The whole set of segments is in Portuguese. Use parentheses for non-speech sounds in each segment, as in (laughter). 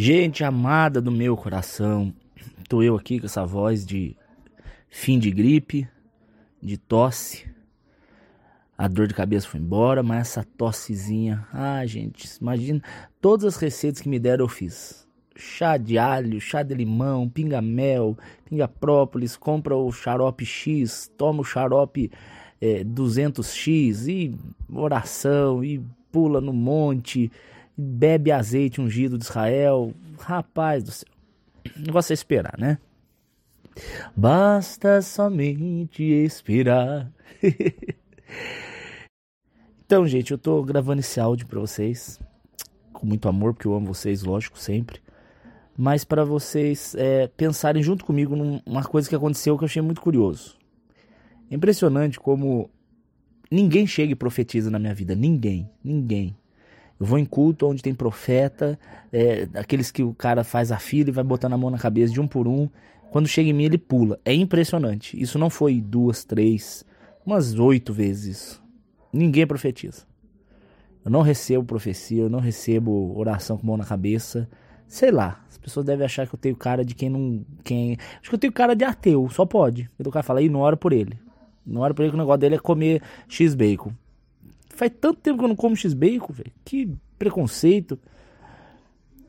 Gente amada do meu coração, tô eu aqui com essa voz de fim de gripe, de tosse. A dor de cabeça foi embora, mas essa tossezinha, ah, gente, imagina, todas as receitas que me deram eu fiz. Chá de alho, chá de limão, pinga mel, pinga própolis, compra o xarope X, toma o xarope é, 200X e oração e pula no monte bebe azeite ungido de Israel. Rapaz do céu. O negócio é esperar, né? Basta somente esperar. (laughs) então, gente, eu tô gravando esse áudio para vocês com muito amor, porque eu amo vocês, lógico, sempre. Mas para vocês é, pensarem junto comigo numa coisa que aconteceu que eu achei muito curioso. É impressionante como ninguém chega e profetiza na minha vida. Ninguém, ninguém. Eu vou em culto onde tem profeta, é, aqueles que o cara faz a fila e vai botando a mão na cabeça de um por um. Quando chega em mim, ele pula. É impressionante. Isso não foi duas, três, umas oito vezes. Ninguém profetiza. Eu não recebo profecia, eu não recebo oração com mão na cabeça. Sei lá, as pessoas devem achar que eu tenho cara de quem não. Quem... Acho que eu tenho cara de ateu, só pode. O cara fala, ora por ele. Não ora por ele que o negócio dele é comer X-Bacon. Faz tanto tempo que eu não como X-Bacon, velho. Que preconceito.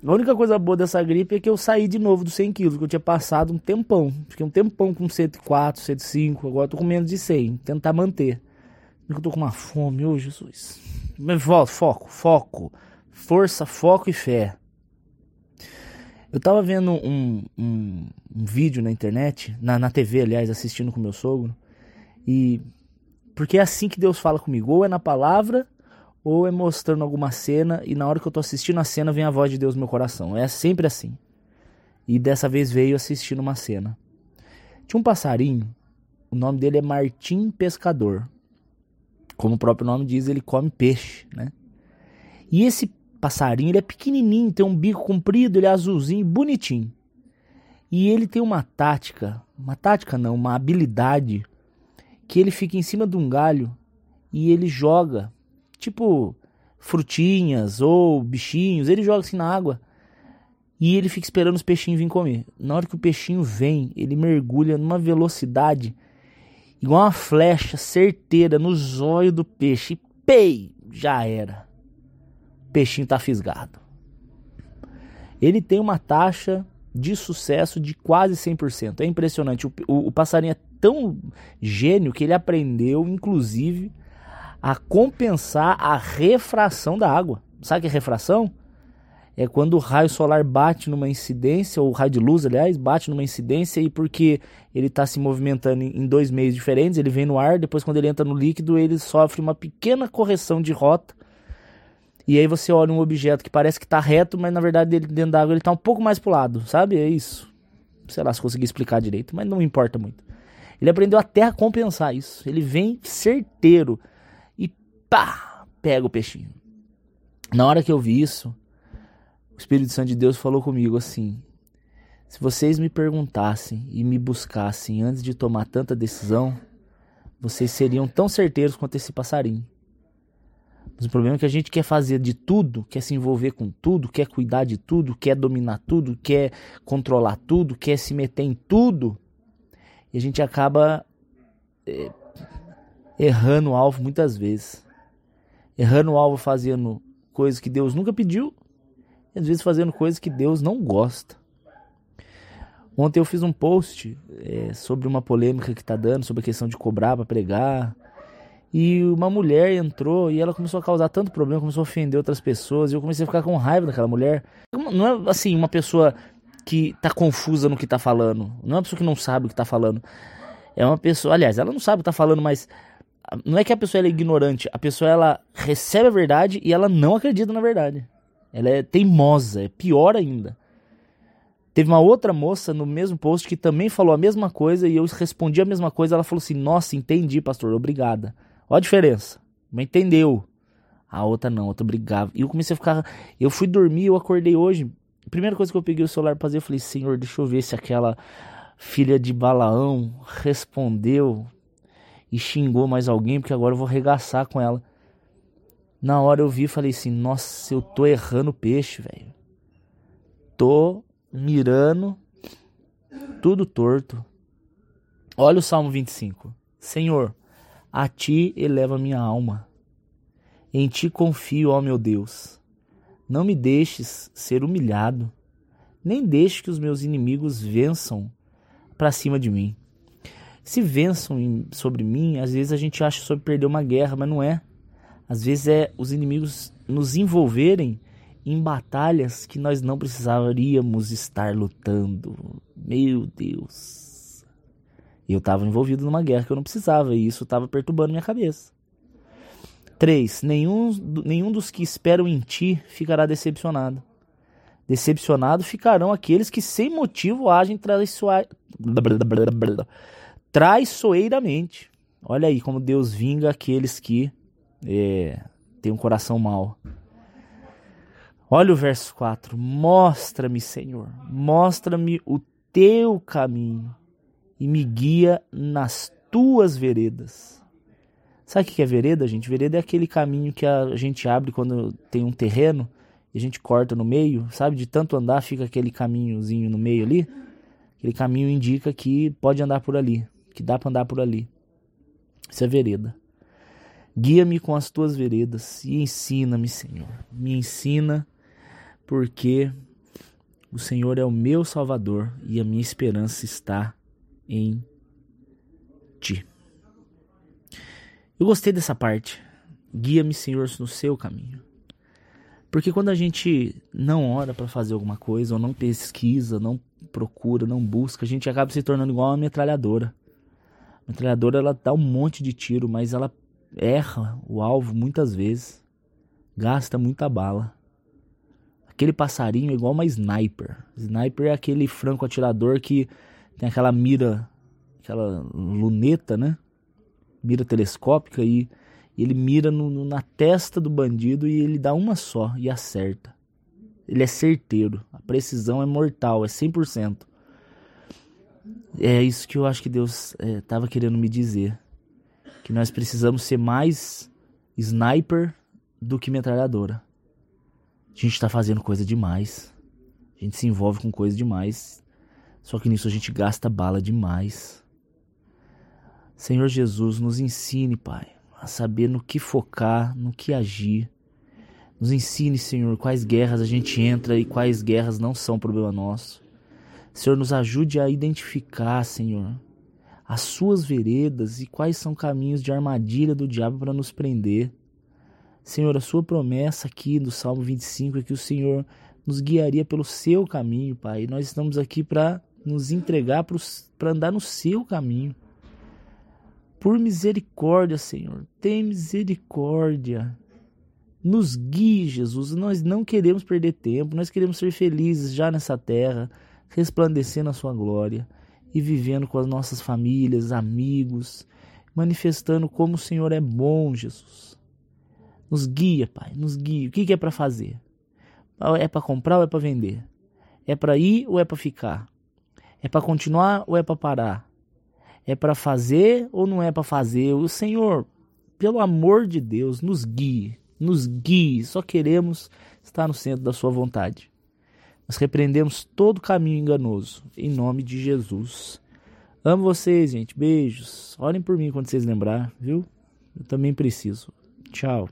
A única coisa boa dessa gripe é que eu saí de novo dos 100 quilos, que eu tinha passado um tempão. Fiquei um tempão com 104, 105, agora eu tô com menos de 100. Tentar manter. Eu tô com uma fome, ô Jesus. Mas foco, foco. Força, foco e fé. Eu tava vendo um, um, um vídeo na internet, na, na TV, aliás, assistindo com meu sogro. E porque é assim que Deus fala comigo, ou é na palavra, ou é mostrando alguma cena, e na hora que eu tô assistindo a cena vem a voz de Deus no meu coração. É sempre assim. E dessa vez veio assistindo uma cena. Tinha um passarinho, o nome dele é Martim Pescador. Como o próprio nome diz, ele come peixe, né? E esse passarinho, ele é pequenininho, tem um bico comprido, ele é azulzinho, bonitinho. E ele tem uma tática, uma tática não, uma habilidade que ele fica em cima de um galho e ele joga, tipo frutinhas ou bichinhos, ele joga assim na água e ele fica esperando os peixinhos virem comer. Na hora que o peixinho vem, ele mergulha numa velocidade igual uma flecha certeira no zóio do peixe. E pei, já era. O peixinho tá fisgado. Ele tem uma taxa de sucesso de quase 100%. É impressionante. O, o, o passarinho é tão gênio que ele aprendeu, inclusive, a compensar a refração da água. Sabe que é refração? É quando o raio solar bate numa incidência, ou o raio de luz, aliás, bate numa incidência e porque ele está se movimentando em dois meios diferentes, ele vem no ar, depois quando ele entra no líquido, ele sofre uma pequena correção de rota. E aí você olha um objeto que parece que está reto, mas na verdade ele, dentro da água ele está um pouco mais para o lado, sabe? É isso. Sei lá se consegui explicar direito, mas não importa muito. Ele aprendeu até a compensar isso. Ele vem certeiro e pá, pega o peixinho. Na hora que eu vi isso, o Espírito Santo de Deus falou comigo assim: se vocês me perguntassem e me buscassem antes de tomar tanta decisão, vocês seriam tão certeiros quanto esse passarinho. Mas o problema é que a gente quer fazer de tudo, quer se envolver com tudo, quer cuidar de tudo, quer dominar tudo, quer controlar tudo, quer se meter em tudo. E a gente acaba é, errando o alvo muitas vezes. Errando o alvo fazendo coisas que Deus nunca pediu, e às vezes fazendo coisas que Deus não gosta. Ontem eu fiz um post é, sobre uma polêmica que está dando, sobre a questão de cobrar para pregar. E uma mulher entrou e ela começou a causar tanto problema, começou a ofender outras pessoas. E eu comecei a ficar com raiva daquela mulher. Não é assim, uma pessoa que tá confusa no que tá falando. Não é uma pessoa que não sabe o que tá falando. É uma pessoa, aliás, ela não sabe o que tá falando, mas não é que a pessoa é ignorante, a pessoa ela recebe a verdade e ela não acredita na verdade. Ela é teimosa, é pior ainda. Teve uma outra moça no mesmo post que também falou a mesma coisa e eu respondi a mesma coisa. Ela falou assim: Nossa, entendi, pastor, obrigada. Olha a diferença. Mas entendeu. A outra não, a outra brigava. E eu comecei a ficar. Eu fui dormir, eu acordei hoje primeira coisa que eu peguei o celular para fazer, eu falei, Senhor, deixa eu ver se aquela filha de Balaão respondeu e xingou mais alguém, porque agora eu vou regaçar com ela. Na hora eu vi e falei assim, nossa, eu tô errando peixe, velho. tô mirando tudo torto. Olha o Salmo 25. Senhor, a ti eleva minha alma. Em ti confio, ó meu Deus. Não me deixes ser humilhado, nem deixe que os meus inimigos vençam para cima de mim. Se vençam sobre mim, às vezes a gente acha sobre perder uma guerra, mas não é. Às vezes é os inimigos nos envolverem em batalhas que nós não precisaríamos estar lutando. Meu Deus. Eu estava envolvido numa guerra que eu não precisava e isso estava perturbando minha cabeça. 3. Nenhum, nenhum dos que esperam em ti ficará decepcionado. Decepcionado ficarão aqueles que sem motivo agem traiçoeiramente. Olha aí como Deus vinga aqueles que é, têm um coração mau. Olha o verso 4. Mostra-me, Senhor, mostra-me o teu caminho e me guia nas tuas veredas. Sabe o que é vereda, gente? Vereda é aquele caminho que a gente abre quando tem um terreno e a gente corta no meio, sabe? De tanto andar, fica aquele caminhozinho no meio ali. Aquele caminho indica que pode andar por ali, que dá para andar por ali. Isso é vereda. Guia-me com as tuas veredas e ensina-me, Senhor. Me ensina porque o Senhor é o meu Salvador e a minha esperança está em Ti. Eu gostei dessa parte. Guia-me, Senhor, no seu caminho. Porque quando a gente não ora para fazer alguma coisa, ou não pesquisa, não procura, não busca, a gente acaba se tornando igual uma metralhadora. A metralhadora ela dá um monte de tiro, mas ela erra o alvo muitas vezes, gasta muita bala. Aquele passarinho é igual uma sniper. Sniper é aquele franco atirador que tem aquela mira, aquela luneta, né? Mira telescópica e ele mira no, no, na testa do bandido e ele dá uma só e acerta. Ele é certeiro. A precisão é mortal, é 100%. É isso que eu acho que Deus estava é, querendo me dizer. Que nós precisamos ser mais sniper do que metralhadora. A gente está fazendo coisa demais. A gente se envolve com coisa demais. Só que nisso a gente gasta bala demais. Senhor Jesus, nos ensine, Pai, a saber no que focar, no que agir. Nos ensine, Senhor, quais guerras a gente entra e quais guerras não são problema nosso. Senhor, nos ajude a identificar, Senhor, as suas veredas e quais são caminhos de armadilha do diabo para nos prender. Senhor, a sua promessa aqui do Salmo 25 é que o Senhor nos guiaria pelo seu caminho, Pai. E nós estamos aqui para nos entregar para andar no seu caminho. Por misericórdia, Senhor, tem misericórdia. Nos guie, Jesus. Nós não queremos perder tempo, nós queremos ser felizes já nessa terra, resplandecendo a Sua glória e vivendo com as nossas famílias, amigos, manifestando como o Senhor é bom, Jesus. Nos guia, Pai, nos guia. O que, é para fazer? É para comprar ou é para vender? É para ir ou é para ficar? É para continuar ou é para parar? É para fazer ou não é para fazer? O Senhor, pelo amor de Deus, nos guie, nos guie. Só queremos estar no centro da Sua vontade. Nós repreendemos todo caminho enganoso, em nome de Jesus. Amo vocês, gente. Beijos. Orem por mim quando vocês lembrar, viu? Eu também preciso. Tchau.